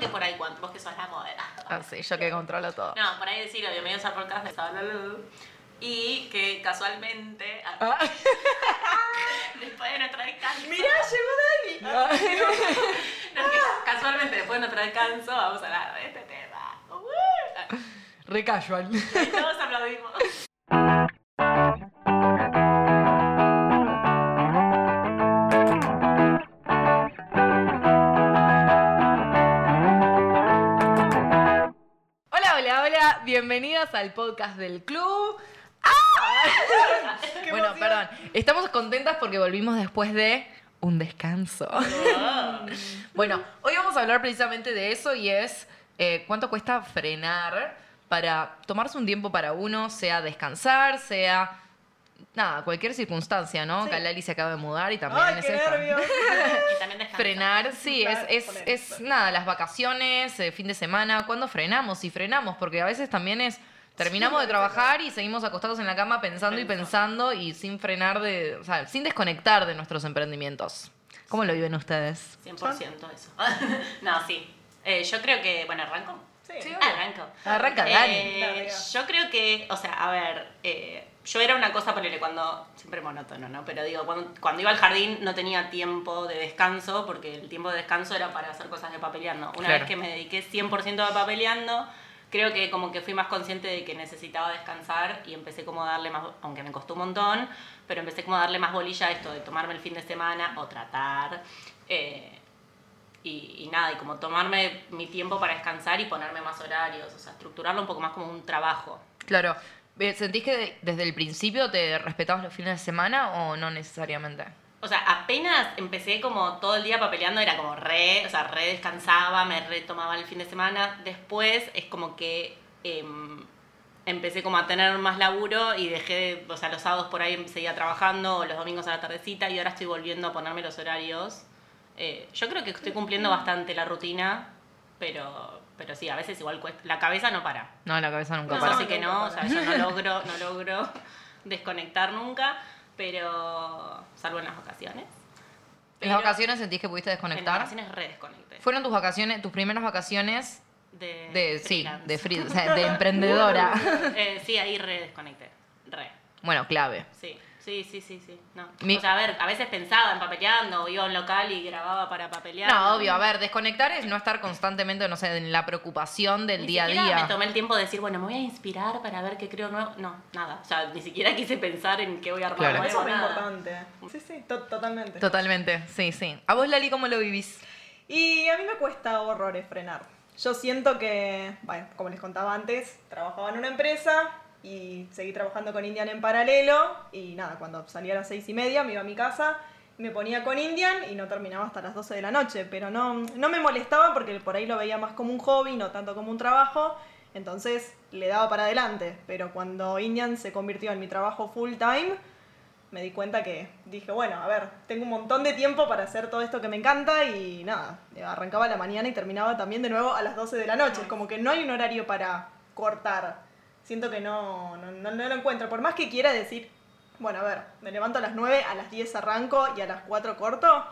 que por ahí, cuando vos que sos la modelo. Ah, sí, yo que controlo todo. No, por ahí decirlo, bienvenidos al podcast de Luz. Y que casualmente, Ah. después de nuestro descanso. Mirá, llegó Dani. No, que casualmente después de nuestro descanso vamos a hablar de este tema. Uh, Re casual. y todos aplaudimos. Bienvenidas al podcast del club. ¡Ah! Bueno, emoción. perdón. Estamos contentas porque volvimos después de un descanso. Bueno, hoy vamos a hablar precisamente de eso y es eh, cuánto cuesta frenar para tomarse un tiempo para uno, sea descansar, sea nada, cualquier circunstancia, ¿no? Sí. Se acaba de mudar y también Ay, es qué esto. nervios. Y también descansa. Frenar, sí, es, Claro, es, es nada, las vacaciones, eh, fin de semana, ¿cuándo frenamos? Si frenamos, porque a veces también es, terminamos de trabajar y seguimos acostados en la cama pensando y pensando y sin frenar de, o sea, sin desconectar de nuestros emprendimientos. ¿Cómo lo viven ustedes? 100% eso. no, sí. Eh, yo creo que, bueno, arranco. Sí. Sí, Arranco. Arranca Eh, Dani. Dale, dale. yo creo que, o sea, a ver, eh, yo era una cosa, ponele, cuando, siempre monótono, ¿no? Pero digo, cuando, cuando iba al jardín no tenía tiempo de descanso, porque el tiempo de descanso era para hacer cosas de papeleando. Una Claro. vez que me dediqué 100% a papeleando, creo que como que fui más consciente de que necesitaba descansar y empecé como a darle más, aunque me costó un montón, pero empecé como a darle más bolilla a esto de tomarme el fin de semana o tratar. eh, y, y nada, y como tomarme mi tiempo para descansar y ponerme más horarios, o sea, estructurarlo un poco más como un trabajo. Claro, eh, ¿sentís que de- desde el principio te respetabas los fines de semana o no necesariamente? O sea, apenas empecé como todo el día papeleando, era como re, o sea, re descansaba, me retomaba el fin de semana. Después es como que em, empecé como a tener más laburo y dejé, de, o sea, los sábados por ahí seguía trabajando, o los domingos a la tardecita, y ahora estoy volviendo a ponerme los horarios. Eh, yo creo que estoy cumpliendo bastante la rutina, pero, pero sí, a veces igual cuesta, la cabeza no para. No, la cabeza nunca No, para. así que no, o sea, yo no logro, no logro desconectar nunca, pero salvo en las vacaciones. ¿En las vacaciones sentís que pudiste En las desconectar? vacaciones re desconecté. ¿Fueron tus vacaciones, tus primeras vacaciones De, de, sí, de, free- o sea, de emprendedora? Eh, sí, ahí re desconecté. Re. bueno, clave. Sí, sí, sí, sí, sí. No. Mi- O sea, a ver, a veces pensaba en papeleando, o iba a un local y grababa para papelear. No, obvio, a ver, desconectar es no estar constantemente, no sé, en la preocupación del Ni día a siquiera día. me tomé el tiempo de decir, bueno, me voy a inspirar para ver qué creo nuevo. No, nada. O sea, ni siquiera quise pensar en qué voy a armar Claro. nuevo, Eso es nada. importante. Sí, sí, to- totalmente. Totalmente, sí, sí. ¿A vos, Lali, cómo lo vivís? Y a mí me cuesta horrores frenar. Yo siento que, bueno, como les contaba antes, trabajaba en una empresa y seguí trabajando con Indian en paralelo. Y nada, cuando salía a las seis y media me iba a mi casa, me ponía con Indian y no terminaba hasta las 12 de la noche. Pero no, no me molestaba porque por ahí lo veía más como un hobby, no tanto como un trabajo. Entonces le daba para adelante. Pero cuando Indian se convirtió en mi trabajo full time, me di cuenta que dije, bueno, a ver, tengo un montón de tiempo para hacer todo esto que me encanta y nada, arrancaba a la mañana y terminaba también de nuevo a las 12 de la noche. Es como que no hay un horario para cortar. Siento que no, no, no- no lo encuentro. Por más que quiera decir, bueno, a ver, me levanto a las 9, a las 10 arranco y a las 4 corto,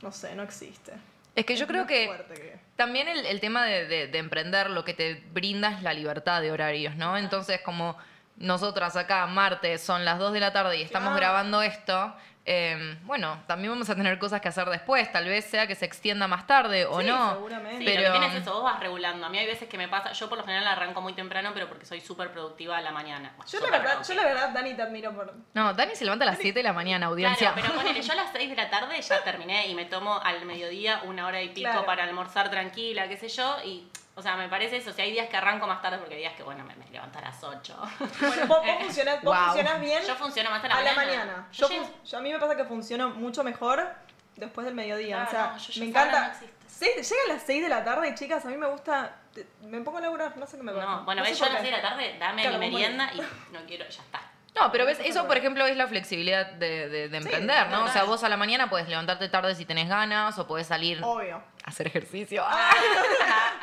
no sé, no existe. Es que yo Es creo que que- también el, el tema de, de- de emprender lo que te brinda es la libertad de horarios, ¿no? Entonces, como nosotras acá, martes, son las 2 de la tarde y estamos Claro. grabando esto, eh, bueno, también vamos a tener cosas que hacer después. Tal vez sea que se extienda más tarde o Sí, no. seguramente. Sí, Pero- lo que tiene es eso, vos vas regulando. A mí hay veces que me pasa, yo por lo general arranco muy temprano, pero porque soy súper productiva a la mañana. Bueno, Yo la, verdad, yo la verdad, Dani, te admiro por... No, Dani se levanta a las 7 de la mañana, audiencia. Claro, pero ponele, yo a las 6 de la tarde ya terminé y me tomo al mediodía una hora y pico Claro. para almorzar tranquila, qué sé yo, y, o sea, me parece eso, si hay días que arranco más tarde, porque hay días que, bueno, me, me levanto a las 8. Bueno, vos, vos funcionás, vos Wow. funcionás bien Yo funciono más a la a la mañana. mañana. Yo Yo, llego- fun- yo- a mí me pasa que funciono mucho mejor después del mediodía. Claro, o sea, no, yo- yo me esa hora encanta. no existe. Seis- Llega a las 6 de la tarde y chicas, a mí me gusta. Me pongo a laburar, no sé qué me pasa. No, bueno, sé ves, yo a por las qué. 6 de la tarde dame Claro, mi vos merienda y no quiero, ya está. No, pero ves, Eso por ejemplo es la flexibilidad de, de- de emprender, ¿no? O sea, total. vos a la mañana puedes levantarte tarde si tenés ganas o podés salir Obvio. Hacer ejercicio.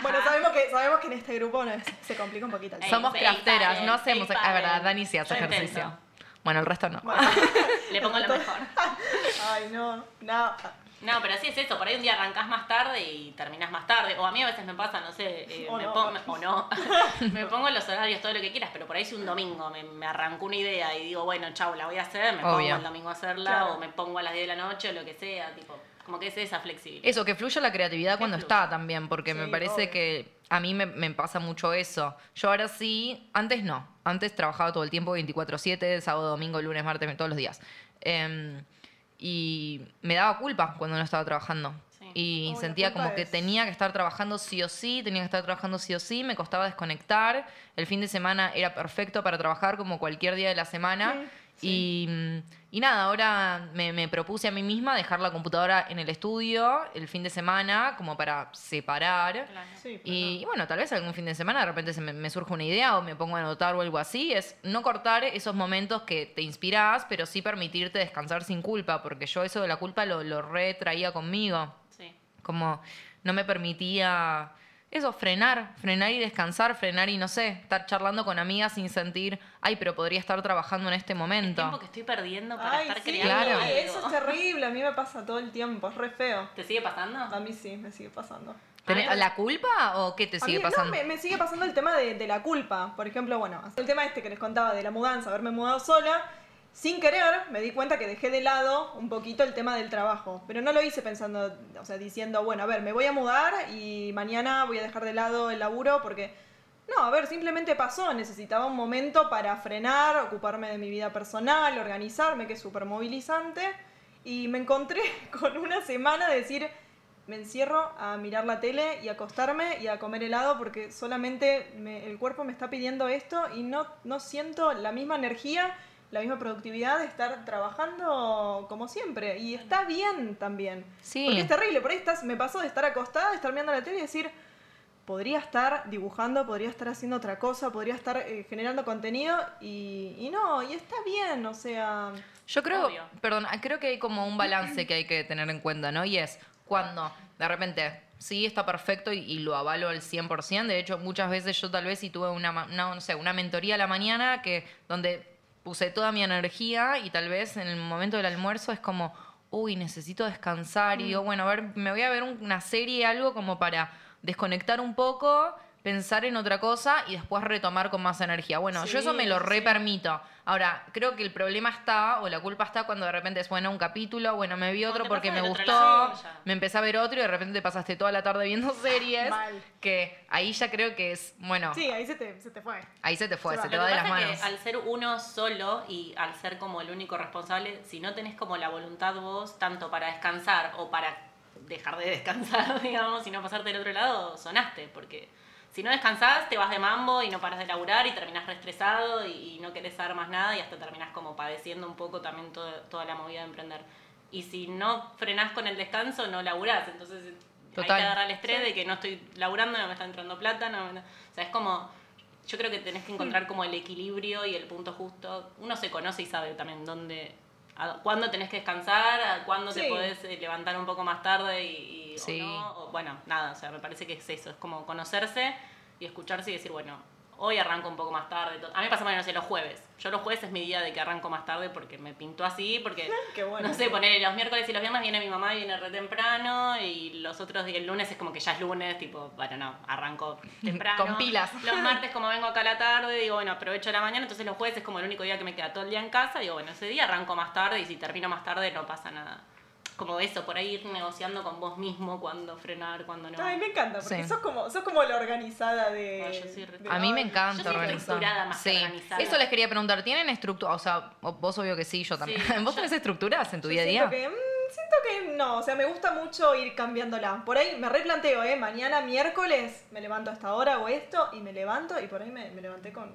Bueno, sabemos que, sabemos que en este grupo no es- se complica un poquito. Ey, Somos crafteras, no hacemos... Es verdad. Dani sí hace Yo ejercicio. intento. Bueno, el resto no. Bueno, Le pongo lo mejor. Ay, no, no. No, pero sí es eso, por ahí un día arrancás más tarde y terminás más tarde. O a mí a veces me pasa, no sé, eh, O me no. pongo, o no, me pongo en los horarios todo lo que quieras, pero por ahí si un domingo me, me arrancó una idea y digo, bueno, chau, la voy a hacer, me pongo el domingo a hacerla, Claro. o me pongo a las 10 de la noche o lo que sea, tipo, como que es esa flexibilidad. Eso, que fluya la creatividad cuando está también, porque me Sí, parece obvio. que a mí me, me pasa mucho eso. Yo ahora sí, antes no. Antes trabajaba todo el tiempo 24-7, sábado, domingo, lunes, martes, todos los días. Em, y me daba culpa cuando no estaba trabajando. Sí. Y Oh, sentía como que tenía que estar trabajando sí o sí, tenía que estar trabajando sí o sí, me costaba desconectar. El fin de semana era perfecto para trabajar como cualquier día de la semana. Y, mm, y nada, ahora me, me propuse a mí misma dejar la computadora en el estudio el fin de semana como para separar. Claro. Sí, Y, y bueno, tal vez algún fin de semana de repente se me, me surge una idea o me pongo a anotar o algo así. Es no cortar esos momentos que te inspirás, pero sí permitirte descansar sin culpa, porque yo eso de la culpa lo, lo retraía conmigo. Sí. Como no me permitía eso, frenar, frenar y descansar, frenar y no sé, estar charlando con amigas sin sentir, ay, pero podría estar trabajando en este El momento. tiempo que estoy perdiendo para Ay, estar sí, creando Claro. algo. eso es terrible, a mí me pasa todo el tiempo, es re feo. ¿Te sigue pasando? A mí sí, me sigue pasando. ¿Tenés- A ver. ¿La culpa o qué te A sigue mí, pasando? No, me, me sigue pasando el tema de, de la culpa. Por ejemplo, bueno, el tema este que les contaba de la mudanza, haberme mudado sola. Sin querer, me di cuenta que dejé de lado un poquito el tema del trabajo. Pero no lo hice pensando, o sea, diciendo, bueno, a ver, me voy a mudar y mañana voy a dejar de lado el laburo porque... No, a ver, simplemente pasó. Necesitaba un momento para frenar, ocuparme de mi vida personal, organizarme, que es súper movilizante. Y me encontré con una semana de decir, me encierro a mirar la tele y acostarme y a comer helado porque solamente me- el cuerpo me está pidiendo esto y no, no siento la misma energía, la misma productividad de estar trabajando como siempre. Y está bien también. Sí. Porque es terrible, por ahí estás, me pasó de estar acostada, de estar mirando la tele y decir, podría estar dibujando, podría estar haciendo otra cosa, podría estar eh, generando contenido y, y no, y está bien, o sea... Yo creo, Obvio. perdón, creo que hay como un balance que hay que tener en cuenta, ¿no? Y es cuando de repente sí está perfecto y, y lo avalo al 100%. De hecho, muchas veces yo tal vez si tuve una, ma- no, no sé, una mentoría a la mañana que donde puse toda mi energía y tal vez en el momento del almuerzo es como, uy, necesito descansar y digo, bueno, a ver, me voy a ver un- una serie, algo como para desconectar un poco, pensar en otra cosa y después retomar con más energía. Bueno, yo eso me lo Sí, re sí. permito. Ahora, creo que el problema está, o la culpa está cuando de repente es, bueno, un capítulo, bueno, me vi otro porque me gustó, me empecé a ver otro y de repente te pasaste toda la tarde viendo series, Mal. que ahí ya creo que es, bueno, Sí, ahí se te, se te fue. ahí se te fue, Se se, te va de las manos. es que al ser uno solo y al ser como el único responsable, si no tenés como la voluntad vos, tanto para descansar o para dejar de descansar, digamos, y no pasarte del otro lado, sonaste, porque si no descansás, te vas de mambo y no paras de laburar y terminás reestresado y, y no querés saber más nada y hasta terminás como padeciendo un poco también todo- toda la movida de emprender. Y si no frenás con el descanso, no laburás, entonces Total. te agarra el estrés de que no estoy laburando, no me está entrando plata, no, me- o sea, es como yo creo que tenés que encontrar como el equilibrio y el punto justo. Uno se conoce y sabe también dónde, cuándo tenés que descansar, a cuándo te podés eh, levantar un poco más tarde y, y- Sí. o no. o- bueno, nada, o sea, me parece que es eso, es como conocerse y escucharse y decir, bueno, hoy arranco un poco más tarde. A mí me pasa, bueno, no sé, los jueves. Yo los jueves es mi día de que arranco más tarde porque me pintó así, porque Qué bueno. no sé, poner los miércoles y los viernes viene mi mamá y viene re temprano y los otros días, el lunes es como que ya es lunes, tipo, bueno, no, arranco temprano. Con pilas. Los martes como vengo acá a la tarde, digo, bueno, aprovecho la mañana, entonces los jueves es como el único día que me queda todo el día en casa, digo, bueno, ese día arranco más tarde y si termino más tarde no pasa nada. Como eso, por ahí ir negociando con vos mismo cuándo frenar, cuándo no. Ay, me encanta, porque Sí. sos, como, sos como la organizada de... Ay, yo soy re- de- A mí me encanta yo soy estructurada más sí. organizada. Eso les quería preguntar. ¿Tienen estructura? O sea, vos obvio que sí, yo también. Sí, ¿Vos yo- tenés estructuras en tu día a siento día? Que, mm, siento que no, o sea, me gusta mucho ir cambiándola. Por ahí me replanteo, ¿eh? Mañana miércoles me levanto a esta hora o esto y me levanto y por ahí me, me levanté con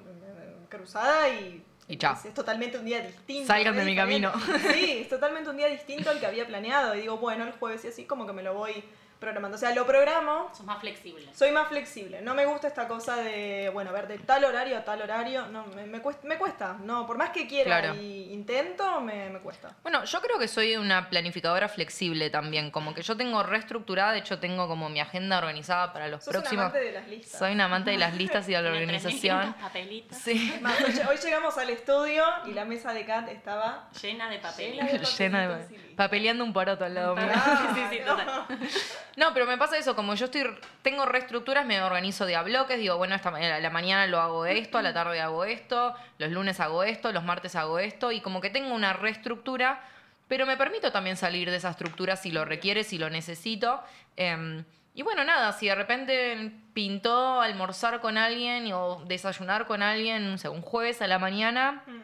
cruzada y... Y chao. Es, es totalmente un día distinto. Salgan de mi camino. Sí, es totalmente un día distinto al que había planeado. Y digo, bueno, el jueves y así como que me lo voy programando. O sea, lo programo, Sos más flexible. soy más flexible. No me gusta esta cosa de, bueno, ver de tal horario a tal horario. No, me, me cuesta, me cuesta. No, por más que quiera Claro. y intento, me, me cuesta. Bueno, yo creo que soy una planificadora flexible también, como que yo tengo reestructurada, de hecho tengo como mi agenda organizada para los Sos próximos. un amante de las listas. Soy una amante de las listas y de la organización. 3.500 papelitos. Sí. Más, hoy, lle- hoy llegamos al estudio y la mesa de Kat estaba Llena de papel. Llena de Llena listo. papeleando un poroto al lado mío. Ah, sí, sí, no. total. No, pero me pasa eso, como yo estoy tengo reestructuras, me organizo de a bloques, digo, bueno, esta ma- a la mañana lo hago esto, a la tarde hago esto, los lunes hago esto, los martes hago esto, y como que tengo una reestructura, pero me permito también salir de esa estructura si lo requiere, si lo necesito. Em, y bueno, nada, si de repente pintó almorzar con alguien o desayunar con alguien, no sé, un jueves a la mañana, Mm.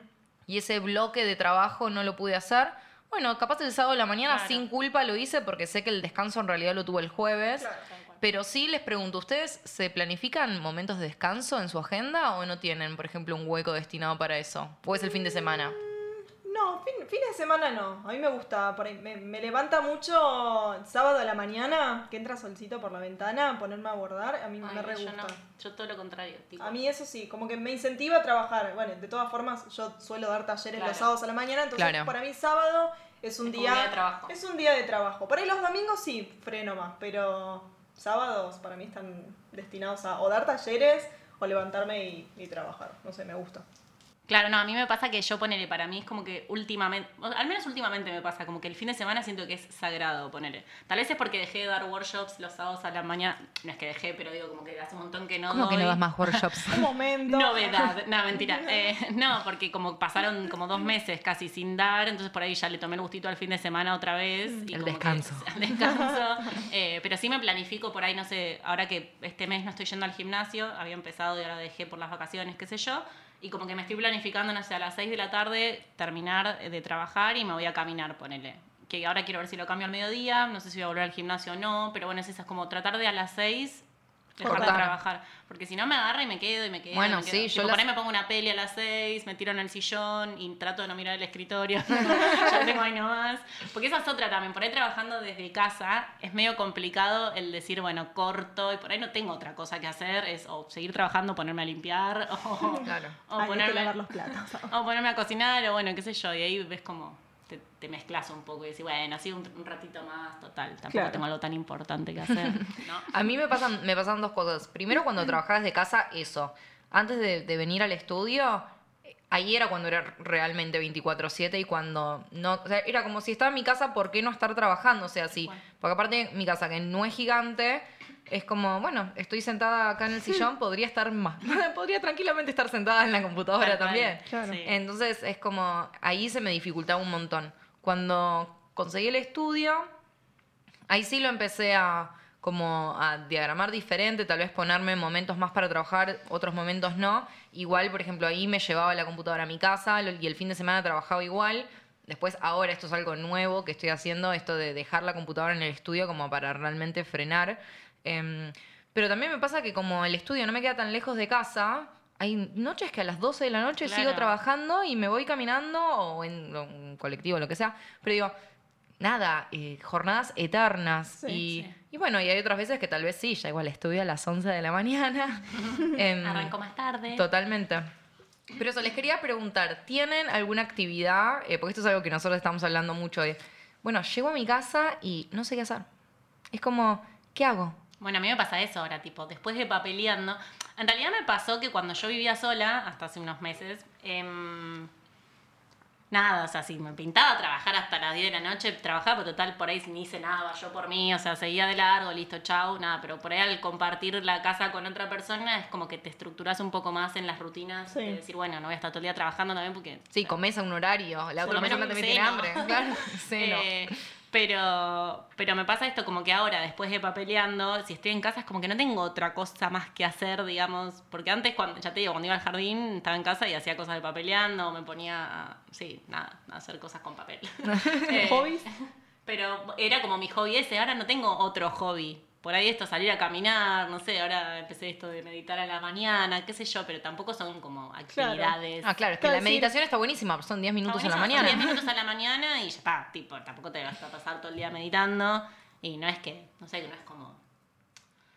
y ese bloque de trabajo no lo pude hacer. Bueno, capaz el sábado de la mañana Claro. sin culpa lo hice porque sé que el descanso en realidad lo tuve el jueves. Claro. Pero sí les pregunto, ¿ustedes se planifican momentos de descanso en su agenda o no tienen, por ejemplo, un hueco destinado para eso? ¿O es el fin de semana? No, fin, fines de semana no. A mí me gusta, por ahí, me, me levanta mucho sábado a la mañana, que entra solcito por la ventana, ponerme a bordar, a mí Ay, me re yo gusta. no. Yo todo lo contrario. Tipo, A mí eso sí, como que me incentiva a trabajar. Bueno, de todas formas, yo suelo dar talleres Claro. los sábados a la mañana, entonces Claro. para mí sábado es un Es día, un día de trabajo. Es un día de trabajo. Por ahí los domingos sí freno más, pero sábados para mí están destinados a o dar talleres o levantarme y, y trabajar. No sé, me gusta. Claro, no, a mí me pasa que yo ponele, para mí es como que últimamente, o al menos últimamente me pasa, como que el fin de semana siento que es sagrado, ponele. Tal vez es porque dejé de dar workshops los sábados a la mañana, no es que dejé, pero digo como que hace un montón que no ¿Cómo que doy. no das más workshops? Un momento. Novedad, no, mentira. Eh, no, porque como pasaron como dos meses casi sin dar, entonces por ahí ya le tomé el gustito al fin de semana otra vez. Y El como que- descanso. el descanso. Eh, pero sí me planifico por ahí, no sé, ahora que este mes no estoy yendo al gimnasio, había empezado y ahora dejé por las vacaciones, qué sé yo. Y como que me estoy planificando, no sé, a las 6 de la tarde terminar de trabajar y me voy a caminar, ponele. Que ahora quiero ver si lo cambio al mediodía, no sé si voy a volver al gimnasio o no, pero bueno, es eso, es como tratar de a las 6 dejar de Cortar. trabajar. Porque si no me agarra y me quedo y me quedo. Bueno, y me quedo. sí, Tipo, yo por las- ahí me pongo una peli a las 6, me tiro en el sillón y trato de no mirar el escritorio. ya tengo ahí nomás. Porque esa es otra también. Por ahí trabajando desde casa es medio complicado el decir, bueno, corto y por ahí no tengo otra cosa que hacer. Es o seguir trabajando, ponerme a limpiar o, Claro. o Ay, hay que ponerme, lavar los platos. o ponerme a cocinar o bueno, qué sé yo. Y ahí ves como te, te mezclas un poco y decís, bueno, así un, un ratito más, total. Tampoco Claro. tengo algo tan importante que hacer. ¿no? A mí me pasan, me pasan dos cosas. Primero, cuando trabajaba desde casa, eso. Antes de, de venir al estudio, ahí era cuando era realmente 24-7 y cuando no. O sea, era como si estaba en mi casa, ¿por qué no estar trabajando? O sea, sí. Porque aparte, mi casa, que no es gigante. Es como, bueno, estoy sentada acá en el sillón, podría estar más. podría tranquilamente estar sentada en la computadora también. Claro. Sí. Entonces es como, ahí se me dificultaba un montón. Cuando conseguí el estudio, ahí sí lo empecé a como a diagramar diferente, tal vez ponerme momentos más para trabajar, otros momentos no. Igual, por ejemplo, ahí me llevaba la computadora a mi casa y el fin de semana trabajaba igual. Después, ahora esto es algo nuevo que estoy haciendo, esto de dejar la computadora en el estudio como para realmente frenar. Em, pero también me pasa que como el estudio no me queda tan lejos de casa, hay noches que a las 12 de la noche Claro. sigo trabajando y me voy caminando o en un colectivo, lo que sea. Pero digo, nada, eh, jornadas eternas. Sí, y, sí. y bueno, y hay otras veces que tal vez sí, ya igual estudio a las 11 de la mañana. Em, Arranco más tarde. Totalmente. Pero eso, les quería preguntar, ¿tienen alguna actividad? Eh, porque esto es algo que nosotros estamos hablando mucho de, bueno, llego a mi casa y no sé qué hacer. Es como, ¿qué hago? Bueno, a mí me pasa eso ahora, tipo, después de papeleando. En realidad me pasó que cuando yo vivía sola, hasta hace unos meses, em, nada, o sea, si me pintaba trabajar hasta las 10 de la noche, trabajaba, pero total, por ahí ni hice nada, yo por mí, o sea, seguía de largo, listo, chau, nada, pero por ahí al compartir la casa con otra persona es como que te estructuras un poco más en las rutinas, Sí. de decir, bueno, no voy a estar todo el día trabajando también porque... Sí, comes a un horario, la otra persona tiene seno. hambre. Claro. Eh, pero, pero me pasa esto como que ahora, después de papeleando, si estoy en casa es como que no tengo otra cosa más que hacer, digamos. Porque antes, cuando, ya te digo, cuando iba al jardín, estaba en casa y hacía cosas de papeleando, me ponía, sí, nada, a hacer cosas con papel. Eh, ¿Hobbies? Pero era como mi hobby ese, ahora no tengo otro hobby. Por ahí esto, salir a caminar, no sé, ahora empecé esto de meditar a la mañana, qué sé yo, pero tampoco son como actividades. Ah, claro, es que la sí. meditación está buenísima, son 10 minutos a la mañana. son 10 minutos a la mañana y ya está, tipo, tampoco te vas a pasar todo el día meditando. Y no es que, no sé, que no es como...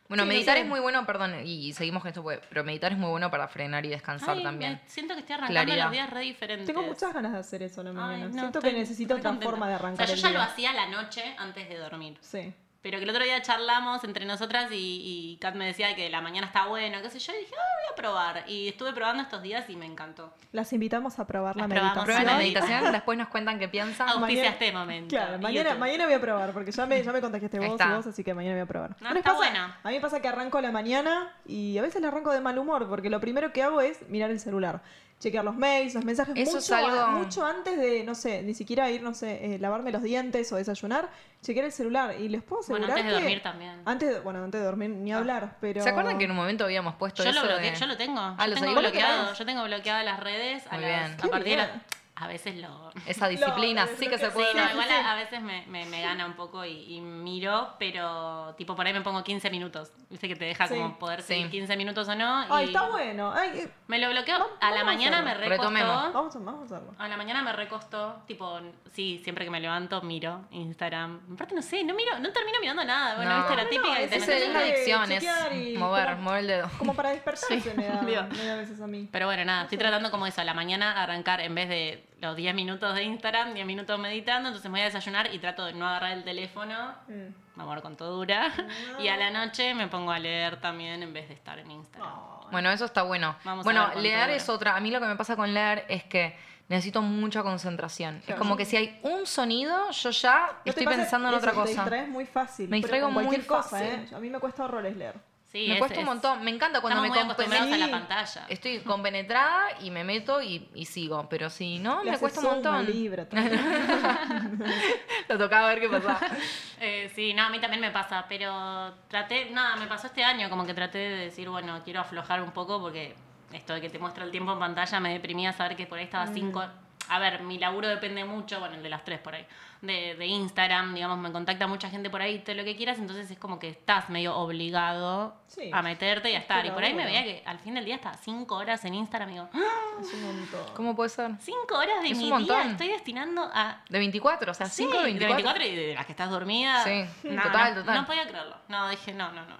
Bueno, Sí, no meditar sé. es muy bueno, perdón, y seguimos con esto, porque- pero meditar es muy bueno para frenar y descansar Ay, también. siento que estoy arrancando Claridad. los días re diferentes. Tengo muchas ganas de hacer eso a la Ay, mañana. no, Siento estoy que necesito otra contenta. forma de arrancar O sea, el yo ya día. lo hacía la noche antes de dormir. Sí. Pero que el otro día charlamos entre nosotras y, y Kat me decía que la mañana está bueno, qué sé yo, y dije, ah, voy a probar. Y estuve probando estos días y me encantó. Las invitamos a probar la probamos. Prueben meditación. la meditación, después nos cuentan qué piensan. Auspicia mañana- este momento. Claro, mañana, mañana voy a probar, porque ya me, ya me contagiaste vos está. y vos, así que mañana voy a probar. No, está pasa? bueno. A mí me pasa que arranco a la mañana y a veces la arranco de mal humor, porque lo primero que hago es mirar el celular. Chequear los mails, los mensajes, Eso mucho, es algo- mucho antes de, no sé, ni siquiera ir, no sé, eh, lavarme los dientes o desayunar, chequear el celular. Y les puedo Bueno, asegurar antes de que- dormir también. Antes de- bueno, antes de dormir ni hablar, pero... ¿Se acuerdan que en un momento habíamos puesto Yo eso lo, bloqueé, de- yo lo tengo. Ah, yo lo tengo bloqueado. bloqueado. Yo tengo bloqueadas las redes. A, las- a partir de. A veces lo. Esa disciplina, Lo- sí que se puede. Sí, no, igual a, a veces me, me, me gana un poco y, y miro, pero tipo por ahí me pongo 15 minutos. Viste que te deja Sí. como poder Sí. seguir 15 minutos o no. Ay, está bueno. Ay, eh, Me lo bloqueo. Vamos- a la a mañana me recostó. Vamos, a, vamos a hacerlo. A la mañana me recostó, tipo, sí, siempre que me levanto miro Instagram. Aparte no sé, no miro, no termino mirando nada. Bueno, No. viste la No, típica que es la adicción, es mover, mover el dedo. Como para despertarse me, da, me da a veces a mí. Pero bueno, nada, estoy tratando como eso, a la mañana arrancar en vez de los 10 minutos de Instagram, 10 minutos meditando, entonces me voy a desayunar y trato de no agarrar el teléfono, Mm. me muero con todo dura, y a la noche me pongo a leer también en vez de estar en Instagram. Bueno, eso está bueno. Vamos bueno, leer es otra. A mí lo que me pasa con leer es que necesito mucha concentración. Es como que si hay un sonido, yo ya ¿No te estoy pensando en eso? otra cosa. distraes muy fácil. Me distraigo muy cosa, fácil. ¿eh? A mí me cuesta horrores leer. Sí, me es- cuesta un montón. Me encanta cuando me acostumbrados a la Sí. pantalla. Estoy compenetrada y me meto y, y sigo. Pero si no, Le me cuesta un montón. Lo tocaba ver qué pasaba. Eh, sí, no, a mí también me pasa, pero traté, nada, me pasó este año, como que traté de decir, bueno, quiero aflojar un poco porque esto de que te muestra el tiempo en pantalla me deprimía saber que por ahí estaba cinco... A ver, mi laburo depende mucho, bueno, el de las tres por ahí, de, de Instagram, digamos, me contacta mucha gente por ahí, todo lo que quieras, entonces es como que estás medio obligado Sí. a meterte y a estar. Y Pero por ahí me veía que al fin del día estaba cinco horas en Instagram y digo, ¡Ah! Es un montón. ¿Cómo puede ser? cinco horas de Es un mi montón. día estoy destinando a De 24, o sea, 5 Sí, de 24. 24 y de las que estás dormida. Sí, No, total, no, total. No podía creerlo. No, dije, no, no, no,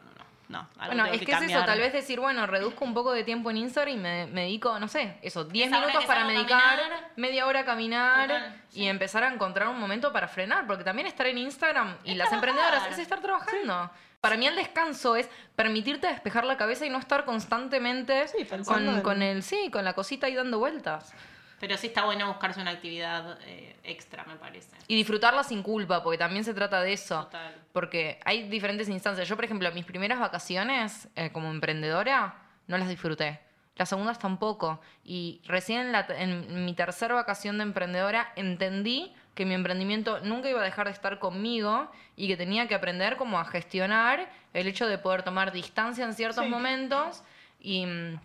no, algo Bueno, es que, que es eso, tal vez decir, bueno, reduzco un poco de tiempo en Instagram y me, me dedico, no sé, eso, 10 Esa hora minutos para medicar, caminar. media hora a caminar Total, y sí. empezar a encontrar un momento para frenar, porque también estar en Instagram y Es las trabajar. emprendedoras es estar trabajando. Para mí el descanso es permitirte despejar la cabeza y no estar constantemente Sí, pensando con, en- con el, sí, con la cosita ahí dando vueltas. Pero sí está bueno buscarse una actividad eh, extra, me parece. Y disfrutarla sin culpa, porque también se trata de eso. Total. Porque hay diferentes instancias. Yo, por ejemplo, mis primeras vacaciones eh, como emprendedora no las disfruté. Las segundas tampoco. Y recién en, la- en mi tercera vacación de emprendedora entendí que mi emprendimiento nunca iba a dejar de estar conmigo y que tenía que aprender como a gestionar el hecho de poder tomar distancia en ciertos Sí. momentos. Y, mm,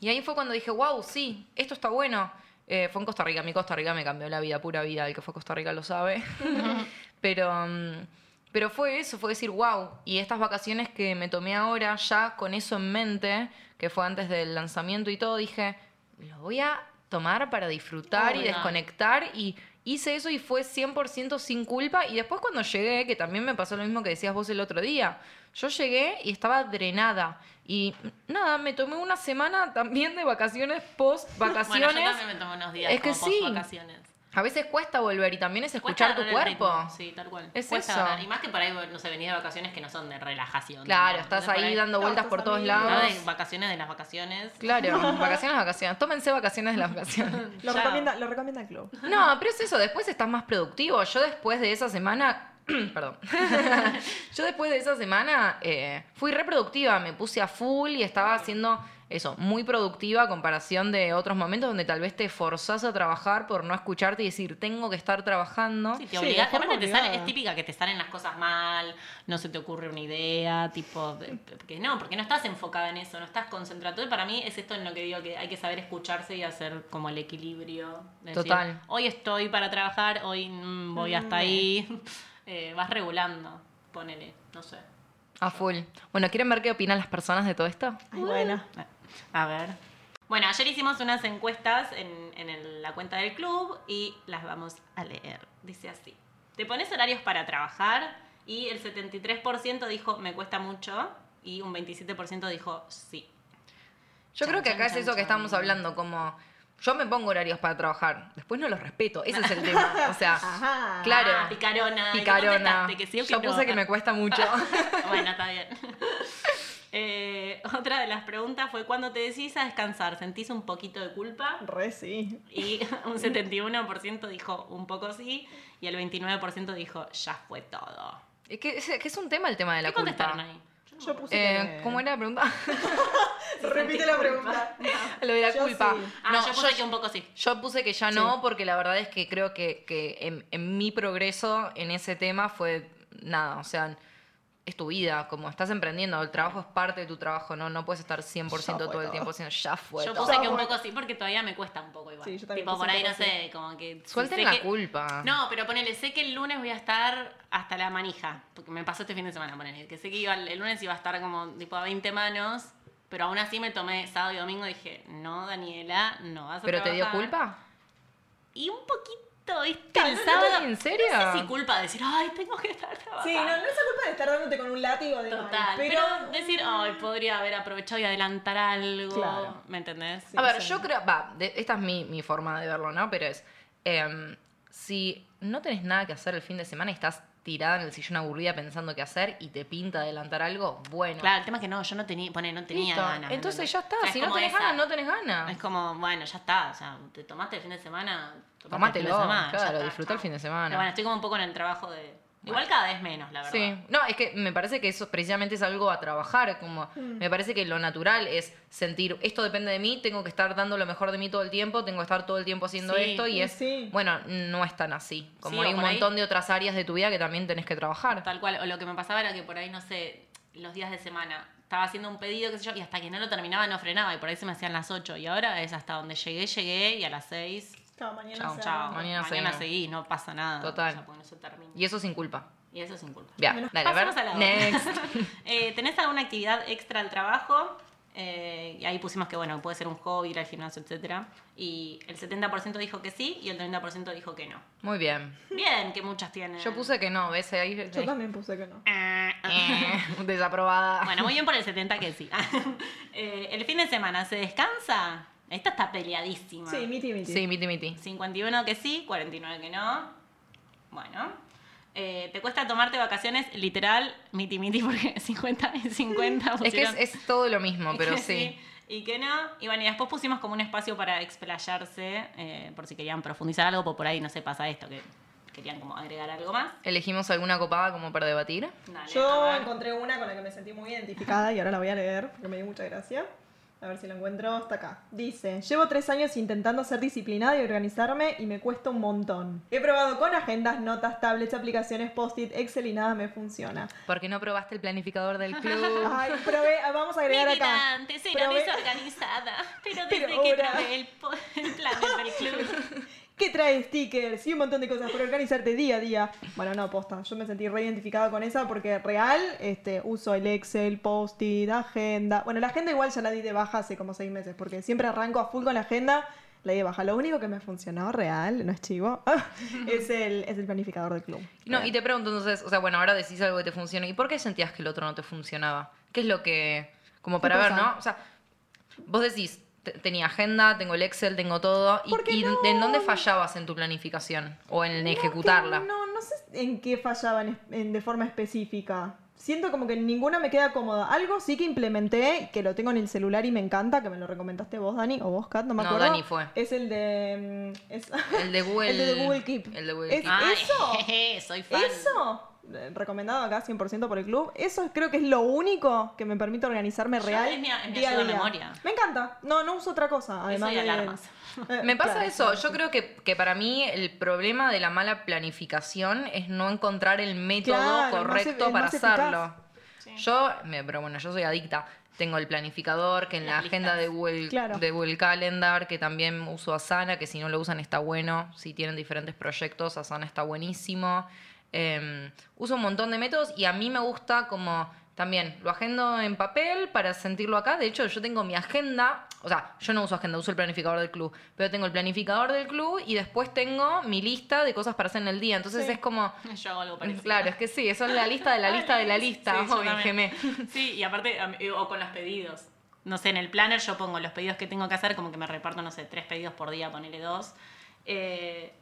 y ahí fue cuando dije, wow, sí, esto está bueno. Eh, fue en Costa Rica. Mi Costa Rica me cambió la vida, pura vida. El que fue a Costa Rica lo sabe. pero, mm, pero fue eso, fue decir, wow. Y estas vacaciones que me tomé ahora, ya con eso en mente, que fue antes del lanzamiento y todo, dije, lo voy a tomar para disfrutar y desconectar. Y hice eso y fue 100% sin culpa. Y después cuando llegué, que también me pasó lo mismo que decías vos el otro día, yo llegué y estaba drenada. Y nada, me tomé una semana también de vacaciones, post vacaciones. Bueno, yo también me tomé unos días Es que como sí. post vacaciones. A veces cuesta volver y también es escuchar tu cuerpo. Sí, tal cual. Es Cuesta eso. Y más que por ahí, no sé, venís de vacaciones que no son de relajación. Claro, estás ahí por dando No, vueltas por todos lados. de vacaciones de las vacaciones. Claro, vacaciones, vacaciones. Tómense vacaciones de las vacaciones. Lo recomienda, lo recomienda el club. No, pero es eso, después estás más productivo. Yo después de esa semana, perdón, yo después de esa semana eh, fui reproductiva, me puse a full y estaba haciendo eso, muy productiva a comparación de otros momentos donde tal vez te forzás a trabajar por no escucharte y decir, tengo que estar trabajando. Sí, te Sí, aparte sale- obligada. es típica que te salen las cosas mal, no se te ocurre una idea, tipo, de- porque no, porque no estás enfocada en eso, no estás concentrada. Entonces, para mí es esto en lo que digo que hay que saber escucharse y hacer como el equilibrio. de decir, Total. Hoy estoy para trabajar, hoy mm, voy hasta ahí. Eh, vas regulando, ponele, no sé. A full. Bueno, ¿quieren ver qué opinan las personas de todo esto? Ay, bueno. A ver. Bueno, ayer hicimos unas encuestas en, en el- la cuenta del club y las vamos a leer. Dice así. ¿Te pones horarios para trabajar? Y el 73% dijo me cuesta mucho y un 27% dijo sí. Yo Chan, creo que chan, acá es chan, eso que chan. estamos hablando, como yo me pongo horarios para trabajar, después no los respeto, ese es el tema. O sea, Ajá. claro, Ah, picarona. ¿Y qué picarona. ¿Que sí o que Yo no? puse que me cuesta mucho. bueno, está bien. Eh, otra de las preguntas fue ¿cuándo te decís a descansar? ¿Sentís un poquito de culpa? Re sí. Y un 71% dijo un poco sí y el 29% dijo ya fue todo. Es que es, que es un tema el tema de la ¿Qué contestaron culpa. ahí? Yo puse Eh, que... ¿Cómo era la pregunta? Repite la pregunta. Lo de la Yo culpa. sí. Ah, No, yo puse que un poco sí. Yo puse que ya Sí. no, porque la verdad es que creo que, que en, en mi progreso en ese tema fue nada, o sea, es tu vida, como estás emprendiendo, el trabajo es parte de tu trabajo, no, no puedes estar 100% Ya fue todo el todo. tiempo haciendo ya fue. Yo todo". puse que un poco sí porque todavía me cuesta un poco igual. Sí, yo también tipo, por ahí, no sé, como que... Suelten la que- culpa. No, pero ponele, sé que el lunes voy a estar hasta la manija, porque me pasó este fin de semana, ponele, que sé que iba, el lunes iba a estar como tipo a 20 manos, pero aún así me tomé sábado y domingo y dije, no, Daniela, no vas a ¿Pero te dio trabajar". culpa? Y un poquito, ¿viste? ¿Tan- El sábado. ¿En serio? No sé si culpa de decir, ay, tengo que estar trabajando. Sí, no, no es esa culpa de estar dándote con un látigo de Total, mal, pero, decir, ay, podría haber aprovechado y adelantar algo. Claro. ¿Me entendés? Sí, A ver, sí. yo creo, va, de- esta es mi, mi forma de verlo, ¿no? Pero es, em, si no tenés nada que hacer el fin de semana y estás tirada en el sillón aburrida pensando qué hacer y te pinta adelantar algo, bueno. Claro, el tema es que no, yo no tenía, pone, no tenía listo. ganas. ¿me Entonces entendés? ya está, O sea, es si no tenés ganas, no tenés ganas. Es como, bueno, ya está. O sea, te tomaste el fin de semana. tomaste el Tomátelo, fin de semana, claro, disfruta el fin de Pero semana. bueno, estoy como un poco en el trabajo de. Igual cada vez menos, la verdad. Sí, no, es que me parece que eso precisamente es algo a trabajar, como Mm. me parece que lo natural es sentir, esto depende de mí, tengo que estar dando lo mejor de mí todo el tiempo, tengo que estar todo el tiempo haciendo Sí, esto y sí, es, sí. bueno, no es tan así, como Sí, hay un ahí- montón de otras áreas de tu vida que también tenés que trabajar. Tal cual. O lo que me pasaba era que por ahí, no sé, los días de semana estaba haciendo un pedido, qué sé yo, y hasta que no lo terminaba no frenaba y por ahí se me hacían las 8. Y ahora es hasta donde llegué, llegué y a las 6. Chao, mañana Chao, se Chao. Mañana mañana, seguimos. seguí, no pasa nada. Total. O sea, porque no se termina. Y eso sin culpa. Y eso sin culpa. Ya, Bueno, dale, a ver. A la otra. Next. Eh, ¿Tenés alguna actividad extra al trabajo? Eh, y ahí pusimos que, bueno, puede ser un hobby, ir al gimnasio, etcétera. Y el 70% dijo que sí y el 30% dijo que no. Muy bien. Bien, que muchas tienen. Yo puse que no, ¿ves? Ahí, Yo también puse que no. Eh, Eh, desaprobada. Bueno, muy bien por el 70 que sí. Eh, el fin de semana, ¿se descansa? Esta está peleadísima. Sí, miti, miti. Sí, miti miti. 51 que sí, 49 que no. Bueno. Eh, ¿Te cuesta tomarte vacaciones? Literal, miti miti, porque 50 y 50 Es que es, pusieron- es todo lo mismo, pero que sí. Y que no. Y bueno, y después pusimos como un espacio para explayarse, eh, por si querían profundizar algo, por por ahí, no sé, pasa esto, que querían como agregar algo más. Elegimos alguna copada como para debatir. Dale, Yo encontré una con la que me sentí muy identificada y ahora la voy a leer porque me dio mucha gracia. A ver si la encuentro. Está acá. Dice: Llevo tres años intentando ser disciplinada y organizarme y me cuesta un montón. He probado con agendas, notas, tablets, aplicaciones, post-it, Excel y nada me funciona. Porque no probaste el planificador del club. Ay, probé, ah, vamos a agregar Mi vida acá. antes era Probé- desorganizada, pero Pero desde que ahora- probé el, planner del club. que trae stickers y un montón de cosas para organizarte día a día. Bueno, no, posta, yo me sentí re identificada con esa porque real este, uso el Excel, Post-it, agenda. Bueno, la agenda igual ya la di de baja hace como seis meses porque siempre arranco a full con la agenda, la di de baja. Lo único que me funcionó real, no es chivo, es, el, es el planificador del club. No, y te pregunto entonces, o sea, bueno, ahora decís algo que te funciona. ¿Y por qué sentías que el otro no te funcionaba? ¿Qué es lo que. como para ver? ¿no? O sea, vos decís, tenía agenda, tengo el Excel, tengo todo. ¿Y, no- en dónde fallabas en tu planificación? O en No, ejecutarla. No, no sé en qué fallaban en- en- de forma específica. Siento como que ninguna me queda cómoda. Algo sí que implementé, que lo tengo en el celular y me encanta, que me lo recomendaste vos, Dani, o vos, Kat, no me No, acuerdo. Dani fue. Es el de... mm, es- El de Google. El de Google Keep. El de Google Es- Keep. Ay, ¿Eso? jeje, soy fan. Eso, recomendado acá 100% por el club, eso creo que es lo único que me permite organizarme Yo real es mi- es mi día a ayuda a día. memoria. Me encanta. No, no uso otra cosa, además y de... alarmas. Eh, Me pasa claro, eso. claro, Yo creo que, que para mí el problema de la mala planificación es no encontrar el método Claro, el más correcto para hacerlo. Sí. Yo, me- pero bueno, yo soy adicta. Tengo el planificador, que en la agenda de listas. Google, Claro. de Google Calendar, que también uso Asana, que si no lo usan está bueno. Si tienen diferentes proyectos, Asana está buenísimo. Eh, uso un montón de métodos y a mí me gusta como también lo agendo en papel para sentirlo acá. De hecho, yo tengo mi agenda, o sea, yo no uso agenda, uso el planificador del club, pero tengo el planificador del club y después tengo mi lista de cosas para hacer en el día. Entonces Sí. es como... Yo hago algo parecido. Claro, es que sí, eso es la lista de la lista de la lista. Sí, gemé. Sí, y aparte, mí- o con los pedidos. No sé, en el planner yo pongo los pedidos que tengo que hacer, como que me reparto, no sé, tres pedidos por día, ponele dos. Eh,